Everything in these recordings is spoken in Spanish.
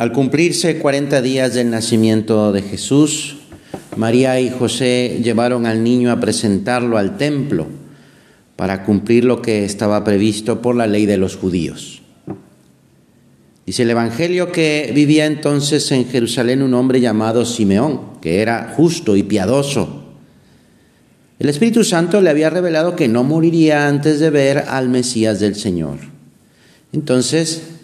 Al cumplirse 40 días del nacimiento de Jesús, María y José llevaron al niño a presentarlo al templo para cumplir lo que estaba previsto por la ley de los judíos. Dice el Evangelio que vivía entonces en Jerusalén un hombre llamado Simeón, que era justo y piadoso. El Espíritu Santo le había revelado que no moriría antes de ver al Mesías del Señor. Entonces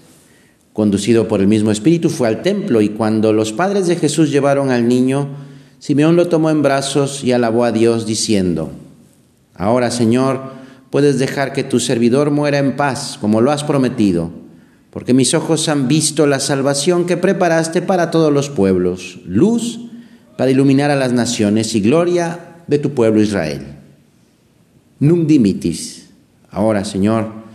conducido por el mismo Espíritu, fue al templo y cuando los padres de Jesús llevaron al niño, Simeón lo tomó en brazos y alabó a Dios diciendo, Ahora Señor, puedes dejar que tu servidor muera en paz, como lo has prometido, porque mis ojos han visto la salvación que preparaste para todos los pueblos, luz para iluminar a las naciones y gloria de tu pueblo Israel. Num dimitis. Ahora, Señor,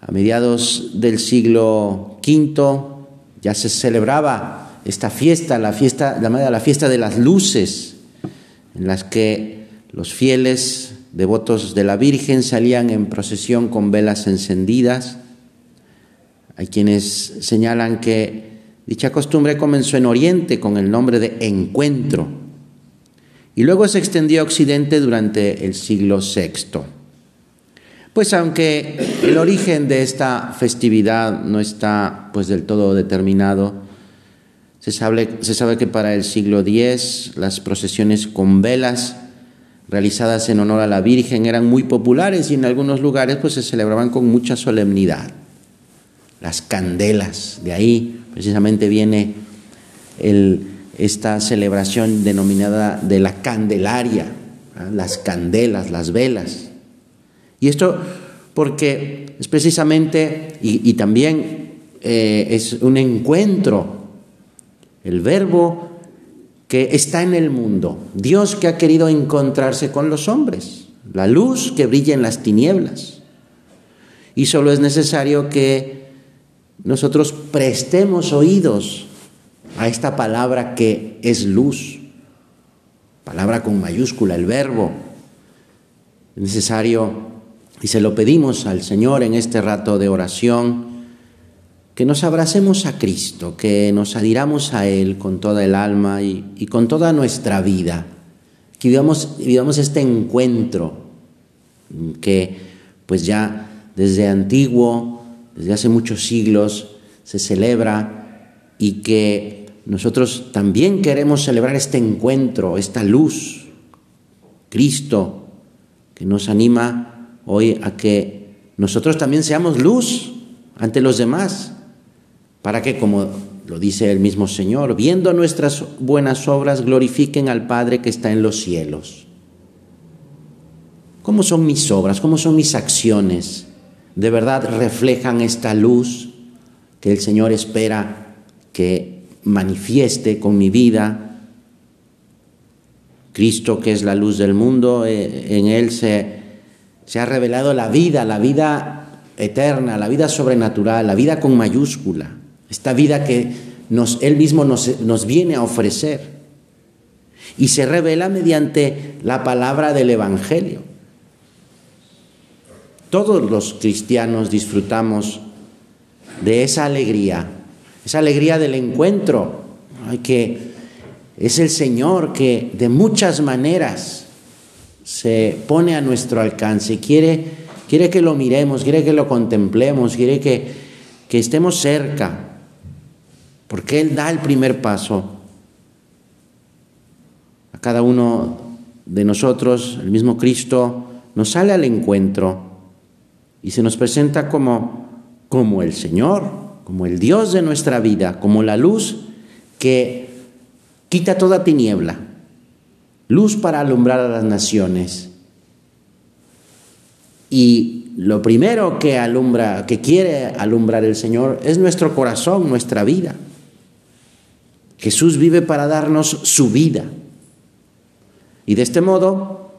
a mediados del siglo V ya se celebraba esta fiesta, la fiesta llamada la fiesta de las luces, en las que los fieles devotos de la Virgen salían en procesión con velas encendidas. Hay quienes señalan que dicha costumbre comenzó en Oriente con el nombre de encuentro y luego se extendió a Occidente durante el siglo VI. Pues aunque el origen de esta festividad no está pues del todo determinado, se sabe, se sabe que para el siglo X las procesiones con velas realizadas en honor a la Virgen eran muy populares y en algunos lugares pues se celebraban con mucha solemnidad. Las candelas, de ahí precisamente viene esta celebración denominada de la Candelaria, las candelas, las velas. Y esto porque es precisamente, y, también eh, es un encuentro, el verbo que está en el mundo, Dios que ha querido encontrarse con los hombres, la luz que brilla en las tinieblas. Y solo es necesario que nosotros prestemos oídos a esta palabra que es luz, palabra con mayúscula, el verbo. Es necesario y se lo pedimos al Señor en este rato de oración, que nos abracemos a Cristo, que nos adhiramos a Él con toda el alma y, con toda nuestra vida, que vivamos, vivamos este encuentro que pues ya desde antiguo, desde hace muchos siglos, se celebra y que nosotros también queremos celebrar este encuentro, esta luz, Cristo, que nos anima hoy a que nosotros también seamos luz ante los demás, para que, como lo dice el mismo Señor, viendo nuestras buenas obras, glorifiquen al Padre que está en los cielos. ¿Cómo son mis obras? ¿Cómo son mis acciones? ¿De verdad reflejan esta luz que el Señor espera que manifieste con mi vida? Cristo, que es la luz del mundo, eh, en Él se se ha revelado la vida, la vida eterna, la vida sobrenatural, la vida con mayúscula, esta vida que Él mismo nos, nos viene a ofrecer. Y se revela mediante la palabra del Evangelio. Todos los cristianos disfrutamos de esa alegría, esa alegría del encuentro, que es el Señor que de muchas maneras se pone a nuestro alcance, quiere, quiere que lo miremos, quiere que lo contemplemos, quiere que, que estemos cerca, porque Él da el primer paso. A cada uno de nosotros, el mismo Cristo, nos sale al encuentro y se nos presenta como, como el Señor, como el Dios de nuestra vida, como la luz que quita toda tiniebla luz para alumbrar a las naciones. Y lo primero que alumbra, que quiere alumbrar el Señor es nuestro corazón, nuestra vida. Jesús vive para darnos su vida. Y de este modo,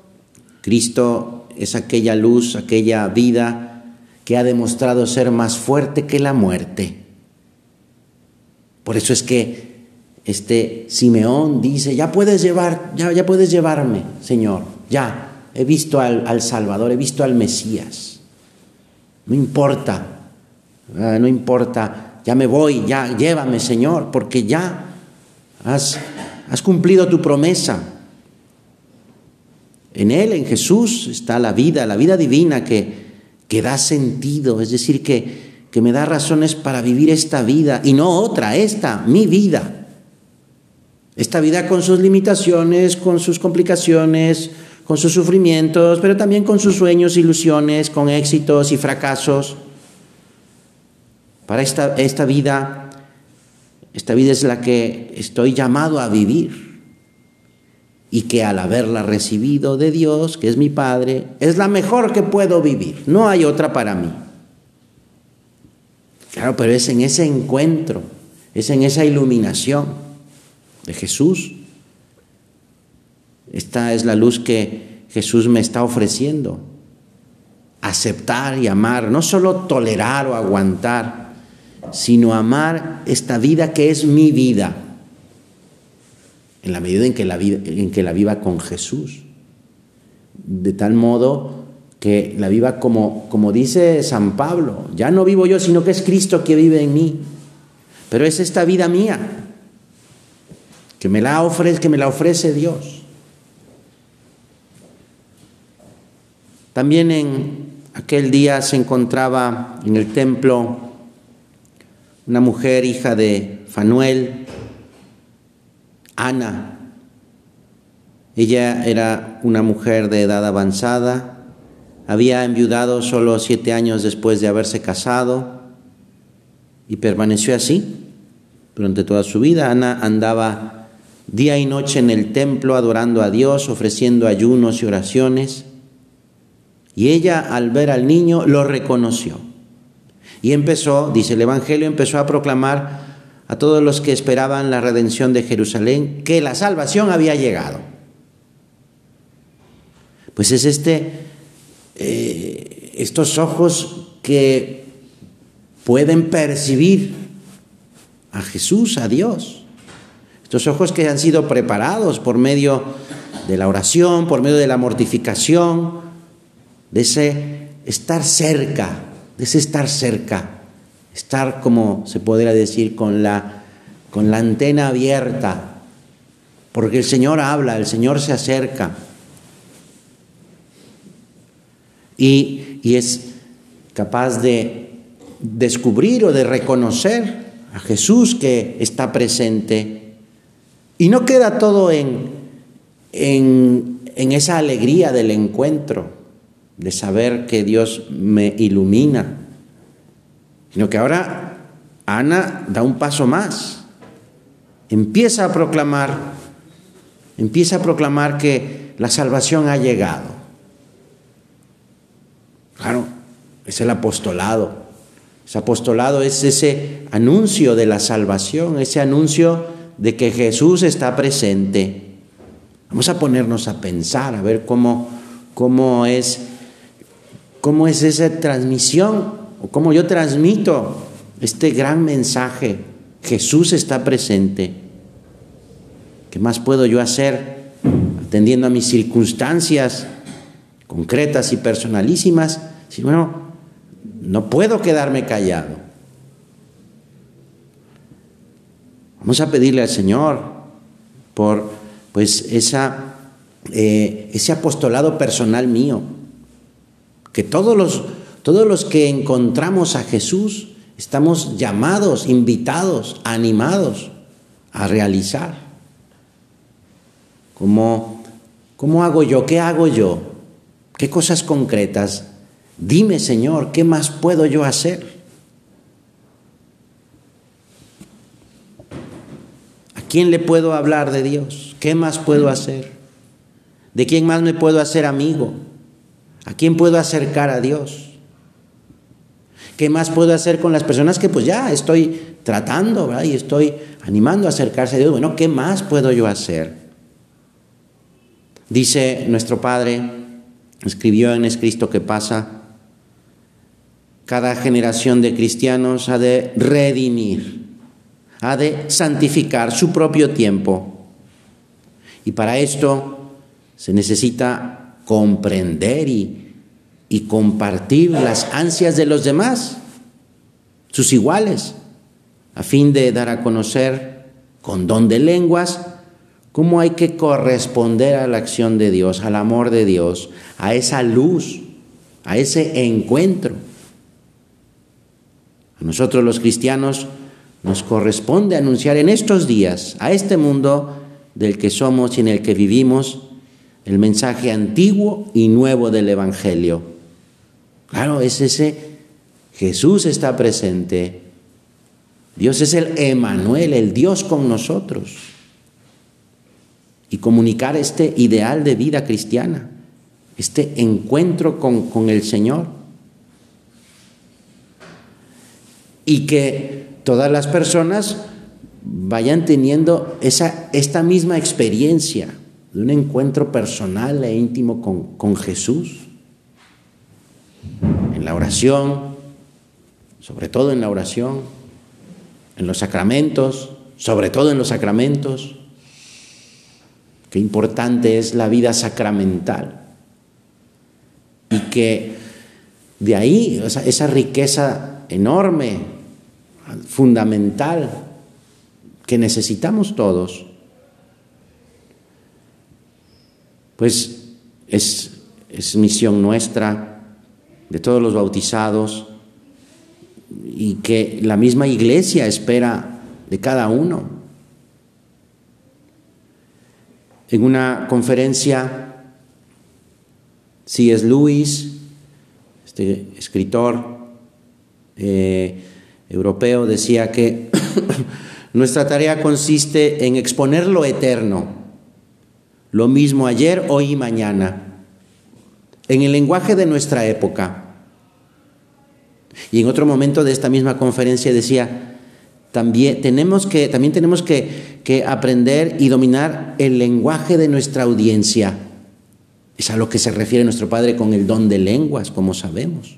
Cristo es aquella luz, aquella vida que ha demostrado ser más fuerte que la muerte. Por eso es que este Simeón dice, ya puedes llevar, ya, puedes llevarme, Señor, ya, he visto al, al Salvador, he visto al Mesías. No importa, no importa ya me voy, ya llévame Señor, porque ya has, has cumplido tu promesa. En Él, en Jesús, está la vida, la vida divina que, que da sentido, es decir, que, que me da razones para vivir esta vida y no otra, esta, mi vida. Esta vida con sus limitaciones, con sus complicaciones, con sus sufrimientos, pero también con sus sueños, ilusiones, con éxitos y fracasos. Para esta, esta vida, esta vida es la que estoy llamado a vivir y que al haberla recibido de Dios, que es mi Padre, es la mejor que puedo vivir. No hay otra para mí. Claro, pero es en ese encuentro, es en esa iluminación de Jesús. Esta es la luz que Jesús me está ofreciendo. Aceptar y amar, no solo tolerar o aguantar, sino amar esta vida que es mi vida, en la medida en que la, en que la viva con Jesús. De tal modo que la viva como, como dice San Pablo, ya no vivo yo, sino que es Cristo que vive en mí. Pero es esta vida mía, que me la ofrece, que me la ofrece Dios. También en aquel día se encontraba en el templo una mujer hija de Fanuel, Ana. Ella era una mujer de edad avanzada, había enviudado solo siete años después de haberse casado y permaneció así durante toda su vida. Ana andaba día y noche en el templo adorando a Dios, ofreciendo ayunos y oraciones. Y ella al ver al niño lo reconoció. Y empezó, dice el Evangelio, empezó a proclamar a todos los que esperaban la redención de Jerusalén que la salvación había llegado. Pues es este, eh, estos ojos que pueden percibir a Jesús, a Dios. Estos ojos que han sido preparados por medio de la oración, por medio de la mortificación, de ese estar cerca, de ese estar cerca, estar como se podría decir con la, con la antena abierta, porque el Señor habla, el Señor se acerca. Y, y es capaz de descubrir o de reconocer a Jesús que está presente y no queda todo en, en, esa alegría del encuentro, de saber que Dios me ilumina, sino que ahora Ana da un paso más, empieza a proclamar, empieza a proclamar que la salvación ha llegado. Claro, es el apostolado. Ese apostolado es ese anuncio de la salvación, ese anuncio de que Jesús está presente. Vamos a ponernos a pensar, a ver cómo, cómo, es, cómo es esa transmisión, o cómo yo transmito este gran mensaje. Jesús está presente. ¿Qué más puedo yo hacer atendiendo a mis circunstancias concretas y personalísimas? Si bueno, no puedo quedarme callado. Vamos a pedirle al Señor por pues esa, eh, ese apostolado personal mío, que todos los, todos los que encontramos a Jesús estamos llamados, invitados, animados a realizar. ¿Cómo, ¿Cómo hago yo? ¿Qué hago yo? ¿Qué cosas concretas? Dime, Señor, ¿qué más puedo yo hacer? Quién le puedo hablar de Dios? ¿Qué más puedo hacer? ¿De quién más me puedo hacer amigo? ¿A quién puedo acercar a Dios? ¿Qué más puedo hacer con las personas que pues ya estoy tratando y estoy animando a acercarse a Dios? Bueno, ¿qué más puedo yo hacer? Dice nuestro Padre, escribió en Es Cristo que pasa, cada generación de cristianos ha de redimir ha de santificar su propio tiempo. Y para esto se necesita comprender y, y compartir las ansias de los demás, sus iguales, a fin de dar a conocer con don de lenguas cómo hay que corresponder a la acción de Dios, al amor de Dios, a esa luz, a ese encuentro. A nosotros los cristianos nos corresponde anunciar en estos días a este mundo del que somos y en el que vivimos el mensaje antiguo y nuevo del Evangelio. Claro, es ese Jesús está presente. Dios es el Emanuel, el Dios con nosotros. Y comunicar este ideal de vida cristiana, este encuentro con, con el Señor. Y que todas las personas vayan teniendo esa, esta misma experiencia de un encuentro personal e íntimo con, con Jesús. En la oración, sobre todo en la oración, en los sacramentos, sobre todo en los sacramentos. Qué importante es la vida sacramental. Y que de ahí esa, esa riqueza enorme, fundamental, que necesitamos todos, pues es, misión nuestra, de todos los bautizados, y que la misma iglesia espera de cada uno. En una conferencia, C.S. Lewis, este escritor eh, europeo, decía que nuestra tarea consiste en exponer lo eterno, lo mismo ayer, hoy y mañana, en el lenguaje de nuestra época y en otro momento de esta misma conferencia decía, también tenemos que, también tenemos que, que aprender y dominar el lenguaje de nuestra audiencia. Es a lo que se refiere nuestro Padre con el don de lenguas, como sabemos.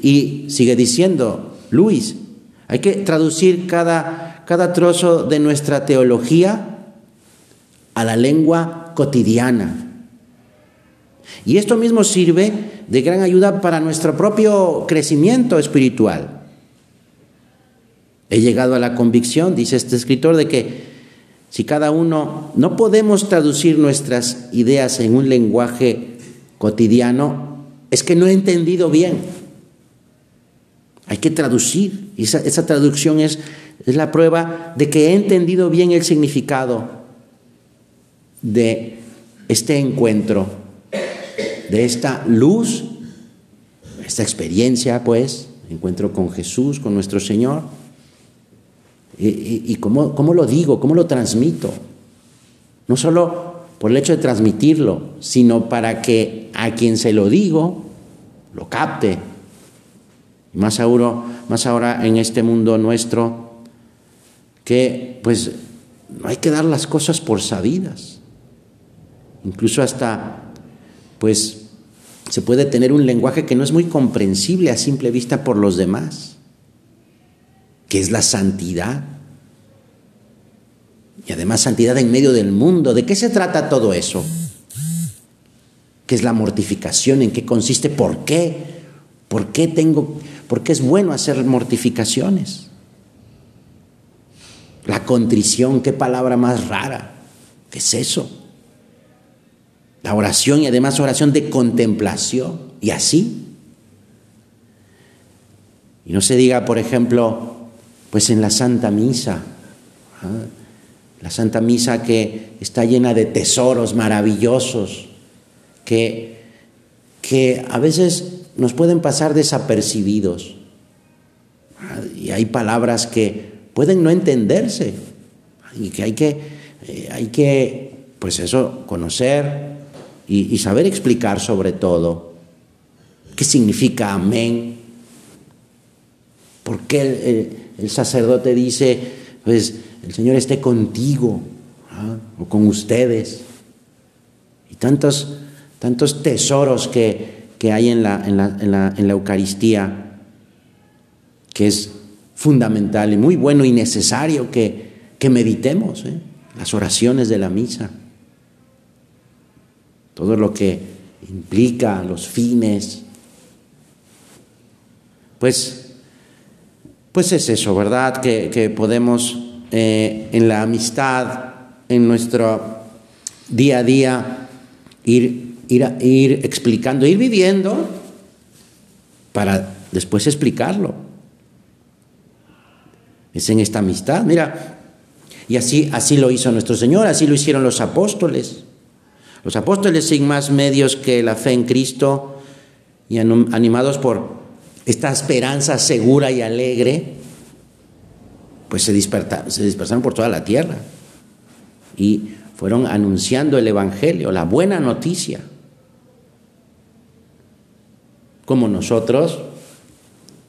Y sigue diciendo, Luis, hay que traducir cada, cada trozo de nuestra teología a la lengua cotidiana. Y esto mismo sirve de gran ayuda para nuestro propio crecimiento espiritual. He llegado a la convicción, dice este escritor, de que si cada uno no podemos traducir nuestras ideas en un lenguaje cotidiano, es que no he entendido bien. Hay que traducir. Y esa, traducción es, es la prueba de que he entendido bien el significado de este encuentro de esta luz, esta experiencia, pues, encuentro con Jesús, con nuestro Señor. ¿Y, cómo, cómo, lo digo? ¿Cómo lo transmito? No solo por el hecho de transmitirlo, sino para que a quien se lo digo lo capte. Más ahora, más ahora en este mundo nuestro, que pues no hay que dar las cosas por sabidas. Incluso hasta pues se puede tener un lenguaje que no es muy comprensible a simple vista por los demás, que es la santidad. Y además santidad en medio del mundo. ¿De qué se trata todo eso? ¿Qué es la mortificación? ¿En qué consiste? ¿Por qué? ¿Por qué tengo, por qué es bueno hacer mortificaciones? La contrición, qué palabra más rara. ¿Qué es eso? La oración y además oración de contemplación. Y así. Y no se diga, por ejemplo, pues en la Santa Misa. ¿ah? La Santa Misa que está llena de tesoros maravillosos que, que a veces nos pueden pasar desapercibidos. Y hay palabras que pueden no entenderse y que hay que, eh, hay que pues eso, conocer, y, saber explicar sobre todo qué significa amén, por qué el, sacerdote dice, pues el Señor esté contigo ¿ah? o con ustedes. Y tantos, tantos tesoros que, que hay en la, en, la, en, la, en la, Eucaristía, que es fundamental y muy bueno y necesario que, que meditemos, ¿eh? las oraciones de la misa todo lo que implica los fines, pues, pues es eso, ¿verdad? Que, podemos eh, en la amistad, en nuestro día a día, ir, ir, explicando, ir viviendo para después explicarlo. Es en esta amistad, mira, y así, así lo hizo nuestro Señor, así lo hicieron los apóstoles. Los apóstoles sin más medios que la fe en Cristo y animados por esta esperanza segura y alegre, pues se se dispersaron por toda la tierra y fueron anunciando el Evangelio, la buena noticia. Como nosotros,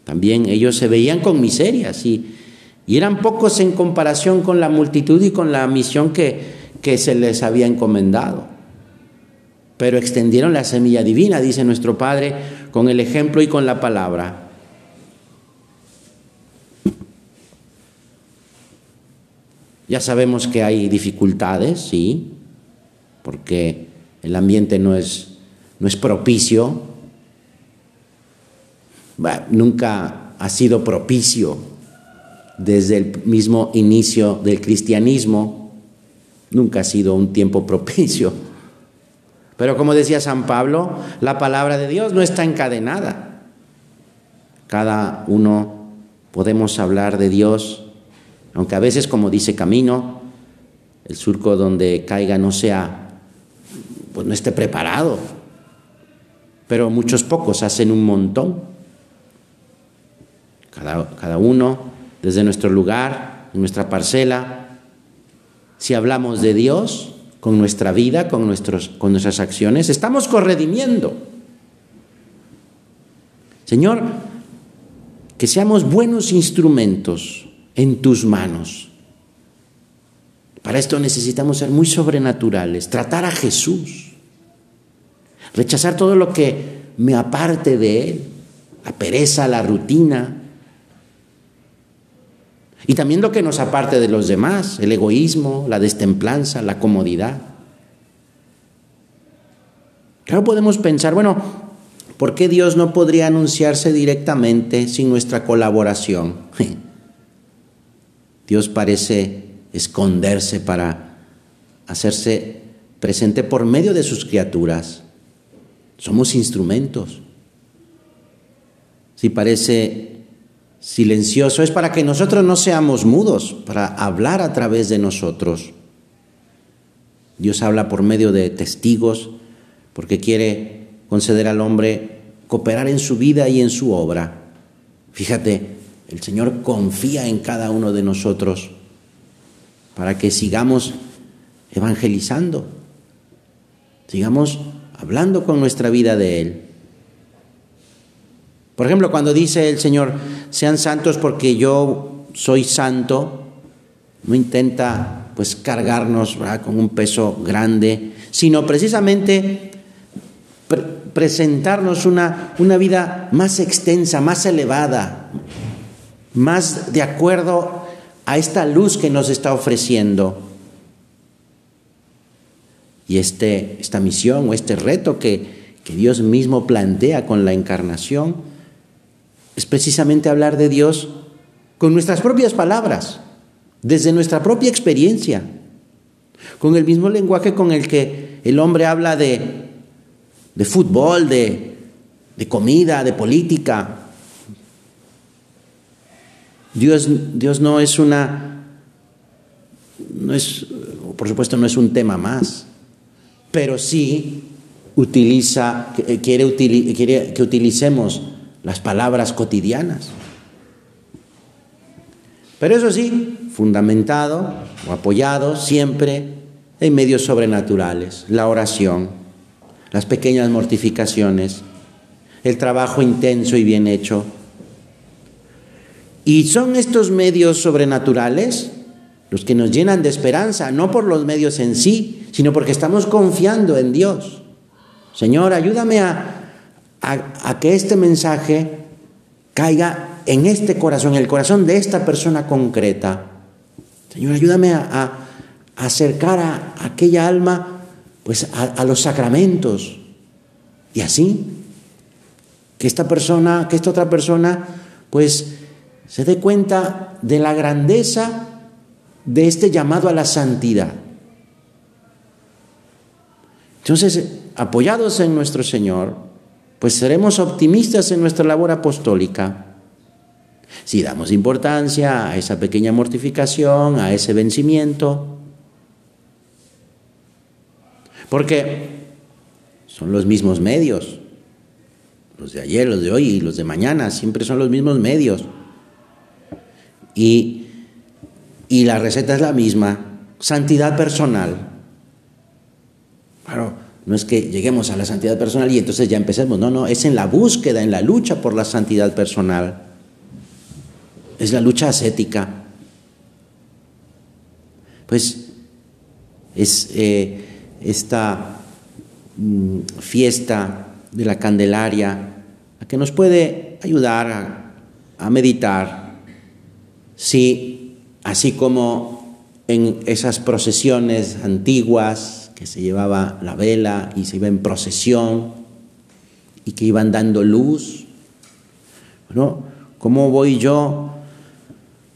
también ellos se veían con miserias y, eran pocos en comparación con la multitud y con la misión que, que se les había encomendado. Pero extendieron la semilla divina, dice nuestro Padre, con el ejemplo y con la palabra. Ya sabemos que hay dificultades, sí, porque el ambiente no es, no es propicio, nunca ha sido propicio desde el mismo inicio del cristianismo, nunca ha sido un tiempo propicio. Pero como decía San Pablo, la palabra de Dios no está encadenada. Cada uno podemos hablar de Dios aunque a veces, como dice Camino, el surco donde caiga no sea, pues no esté preparado. Pero muchos pocos hacen un montón. Cada, cada uno, desde nuestro lugar, nuestra parcela, si hablamos de Dios con nuestra vida, con, nuestros, con nuestras acciones, estamos corredimiendo. Señor, que seamos buenos instrumentos en tus manos. Para esto necesitamos ser muy sobrenaturales, tratar a Jesús, rechazar todo lo que me aparte de Él, la pereza, la rutina, y también lo que nos aparte de los demás, el egoísmo, la destemplanza, la comodidad. Claro, podemos pensar, bueno, ¿por qué Dios no podría anunciarse directamente sin nuestra colaboración? Dios parece esconderse para hacerse presente por medio de sus criaturas. Somos instrumentos. Si parece silencioso es para que nosotros no seamos mudos, para hablar a través de nosotros. Dios habla por medio de testigos porque quiere conceder al hombre cooperar en su vida y en su obra. Fíjate, el Señor confía en cada uno de nosotros para que sigamos evangelizando, sigamos hablando con nuestra vida de Él. Por ejemplo, cuando dice el Señor, sean santos porque yo soy santo, no intenta pues cargarnos con un peso grande, sino precisamente presentarnos una, una vida más extensa, más elevada, más de acuerdo a esta luz que nos está ofreciendo. Y este, esta misión o este reto que, que Dios mismo plantea con la encarnación es precisamente hablar de Dios con nuestras propias palabras, desde nuestra propia experiencia, con el mismo lenguaje con el que el hombre habla de, de fútbol, de, de comida, de política, Dios, Dios no es una, no es, por supuesto no es un tema más, pero sí utiliza, quiere, quiere que utilicemos las palabras cotidianas. Pero eso sí, fundamentado o apoyado siempre en medios sobrenaturales, la oración, las pequeñas mortificaciones, el trabajo intenso y bien hecho y son estos medios sobrenaturales los que nos llenan de esperanza, no por los medios en sí, sino porque estamos confiando en Dios. Señor, ayúdame a, a, que este mensaje caiga en este corazón, en el corazón de esta persona concreta. Señor, ayúdame a, acercar a, aquella alma pues a, los sacramentos. Y así, que esta persona, que esta otra persona, pues se dé cuenta de la grandeza de este llamado a la santidad. Entonces, apoyados en nuestro Señor, pues seremos optimistas en nuestra labor apostólica. Si damos importancia a esa pequeña mortificación, a ese vencimiento, porque son los mismos medios, los de ayer, los de hoy y los de mañana, siempre son los mismos medios. Y, y la receta es la misma, santidad personal. Claro, no es que lleguemos a la santidad personal y entonces ya empecemos, no, no, es en la búsqueda, en la lucha por la santidad personal. Es la lucha ascética. Pues es eh, esta mm, fiesta de la Candelaria a que nos puede ayudar a meditar si, así como en esas procesiones antiguas que se llevaba la vela y se iba en procesión y que iban dando luz, ¿cómo voy yo?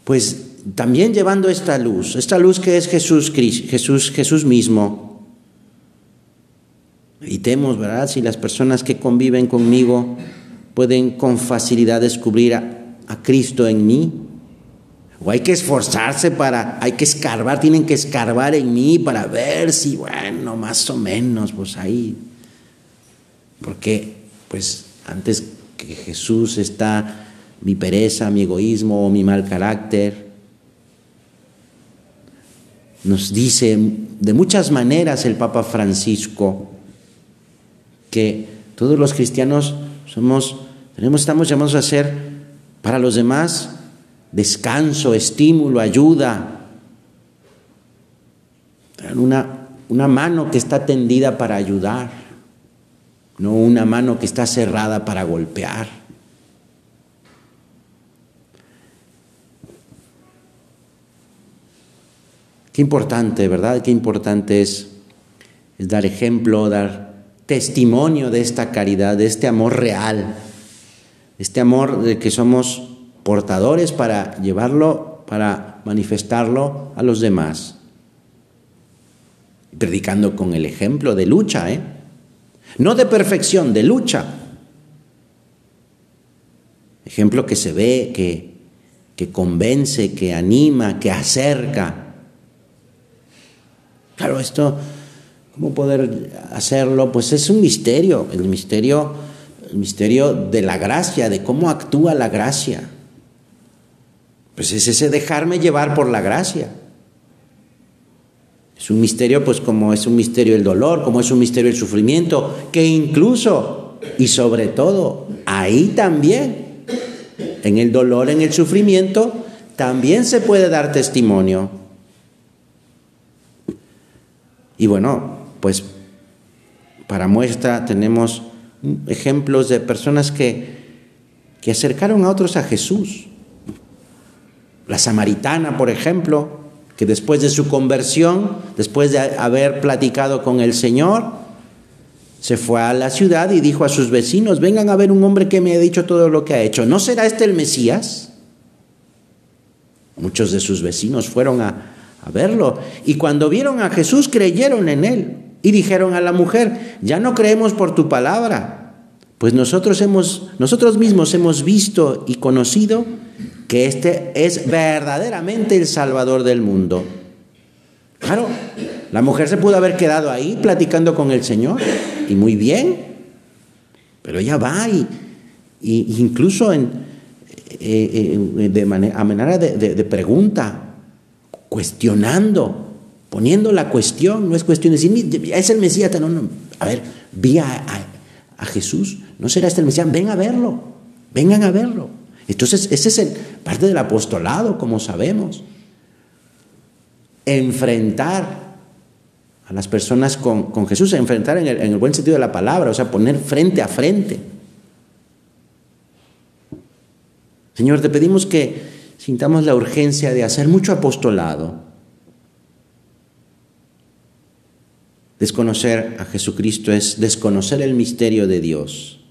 Pues también llevando esta luz, esta luz que es Jesús, Jesús, Jesús mismo. Meditemos, ¿verdad? Si las personas que conviven conmigo pueden con facilidad descubrir a, a Cristo en mí, o hay que esforzarse para, hay que escarbar, tienen que escarbar en mí para ver si, bueno, más o menos, pues ahí. Porque, pues, antes que Jesús está mi pereza, mi egoísmo mi mal carácter. Nos dice de muchas maneras el Papa Francisco que todos los cristianos somos, tenemos, estamos llamados a ser para los demás descanso, estímulo, ayuda. Una, una mano que está tendida para ayudar, no una mano que está cerrada para golpear. Qué importante, ¿verdad? Qué importante es, es, dar ejemplo, dar testimonio de esta caridad, de este amor real, este amor de que somos portadores para llevarlo, para manifestarlo a los demás. Predicando con el ejemplo de lucha, ¿eh? No de perfección, de lucha. Ejemplo que se ve, que, que convence, que anima, que acerca. Claro, esto, ¿cómo poder hacerlo? Pues es un misterio, el misterio, el misterio de la gracia, de cómo actúa la gracia. Pues es ese dejarme llevar por la gracia. Es un misterio, pues como es un misterio el dolor, como es un misterio el sufrimiento, que incluso y sobre todo ahí también, en el dolor, en el sufrimiento, también se puede dar testimonio. Y bueno, pues para muestra tenemos ejemplos de personas que, que acercaron a otros a Jesús. La samaritana, por ejemplo, que después de su conversión, después de haber platicado con el Señor, se fue a la ciudad y dijo a sus vecinos, vengan a ver un hombre que me ha dicho todo lo que ha hecho. ¿No será este el Mesías? Muchos de sus vecinos fueron a, verlo y cuando vieron a Jesús creyeron en él y dijeron a la mujer, ya no creemos por tu palabra, pues nosotros, hemos, nosotros mismos hemos visto y conocido que este es verdaderamente el Salvador del mundo. Claro, la mujer se pudo haber quedado ahí platicando con el Señor, y muy bien, pero ella va y, incluso en, eh, eh, de manera, a manera de, pregunta, cuestionando, poniendo la cuestión, no es cuestión de decir, es el Mesías, no, no. a ver, vi a, a Jesús, ¿no será este el Mesías? Ven a verlo, vengan a verlo. Entonces, ese es el, parte del apostolado, como sabemos. Enfrentar a las personas con, Jesús, enfrentar en el, en el buen sentido de la palabra, o sea, poner frente a frente. Señor, te pedimos que sintamos la urgencia de hacer mucho apostolado. Desconocer a Jesucristo es desconocer el misterio de Dios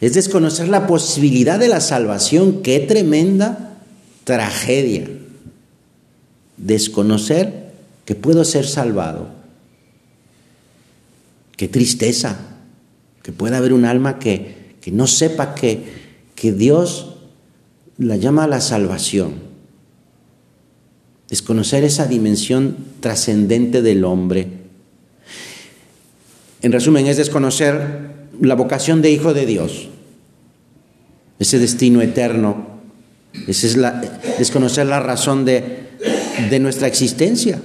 es desconocer la posibilidad de la salvación. Qué tremenda tragedia desconocer que puedo ser salvado. Qué tristeza que pueda haber un alma que, que no sepa que, que Dios la llama a la salvación. Desconocer esa dimensión trascendente del hombre. En resumen, es desconocer la vocación de hijo de Dios, ese destino eterno. Ese es la, desconocer la razón de, de nuestra existencia,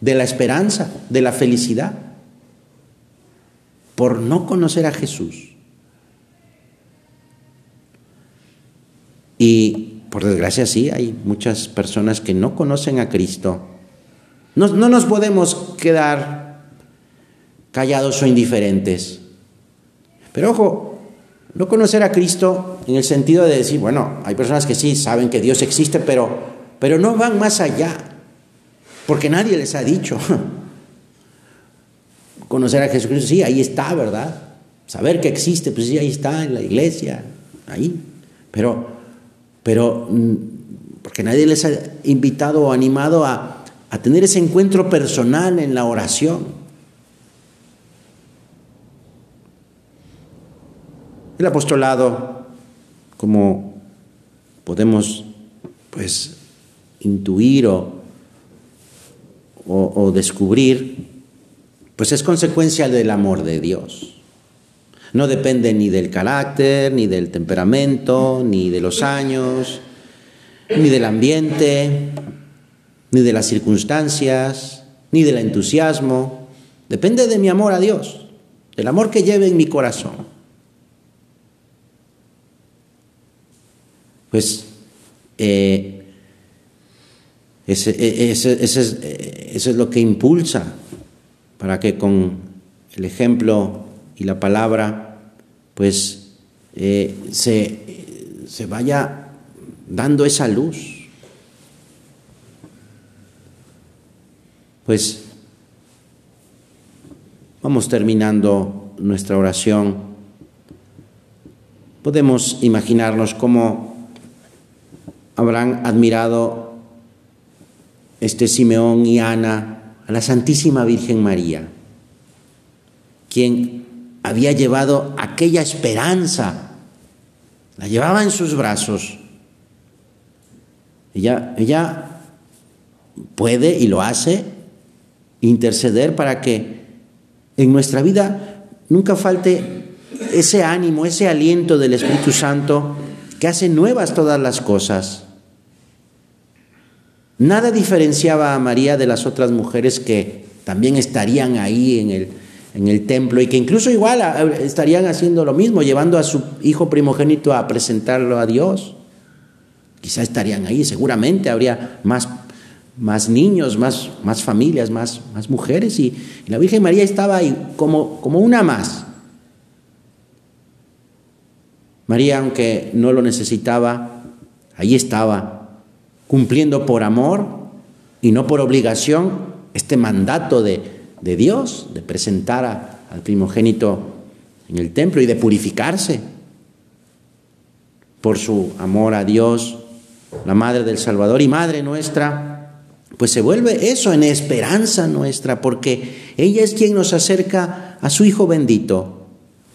de la esperanza, de la felicidad, por no conocer a Jesús. Y por desgracia sí, hay muchas personas que no conocen a Cristo. No, no nos podemos quedar callados o indiferentes. Pero ojo, no conocer a Cristo en el sentido de decir, bueno, hay personas que sí saben que Dios existe, pero, pero no van más allá, porque nadie les ha dicho. Conocer a Jesucristo, sí, ahí está, ¿verdad? Saber que existe, pues sí, ahí está, en la iglesia, ahí. Pero pero mm, porque nadie les ha invitado o animado a, a tener ese encuentro personal en la oración. El apostolado, como podemos pues intuir o, o, o, descubrir, pues es consecuencia del amor de Dios. No depende ni del carácter, ni del temperamento, ni de los años, ni del ambiente, ni de las circunstancias, ni del entusiasmo. Depende de mi amor a Dios, del amor que lleve en mi corazón. Pues eh, ese, e, ese, eso es lo que impulsa para que con el ejemplo y la palabra, pues eh, se, se vaya dando esa luz. Pues vamos terminando nuestra oración. Podemos imaginarnos cómo habrán admirado este Simeón y Ana a la Santísima Virgen María, quien había llevado aquella esperanza, la llevaba en sus brazos. Ella, ella puede y lo hace interceder para que en nuestra vida nunca falte ese ánimo, ese aliento del Espíritu Santo que hace nuevas todas las cosas. Nada diferenciaba a María de las otras mujeres que también estarían ahí en el, en el templo y que incluso igual estarían haciendo lo mismo, llevando a su hijo primogénito a presentarlo a Dios. Quizá estarían ahí, seguramente habría más, más niños, más, más familias, más, más mujeres y, la Virgen María estaba ahí como, como una más. María, aunque no lo necesitaba, ahí estaba, cumpliendo por amor y no por obligación este mandato de, de Dios, de presentar a, al primogénito en el templo y de purificarse por su amor a Dios, la Madre del Salvador y Madre nuestra, pues se vuelve eso en esperanza nuestra, porque ella es quien nos acerca a su Hijo bendito,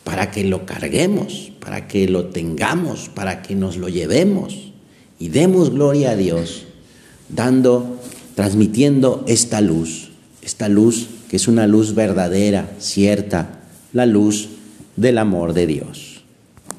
para que lo carguemos, para que lo tengamos, para que nos lo llevemos y demos gloria a Dios, dando, transmitiendo esta luz, esta luz que es una luz verdadera, cierta, la luz del amor de Dios.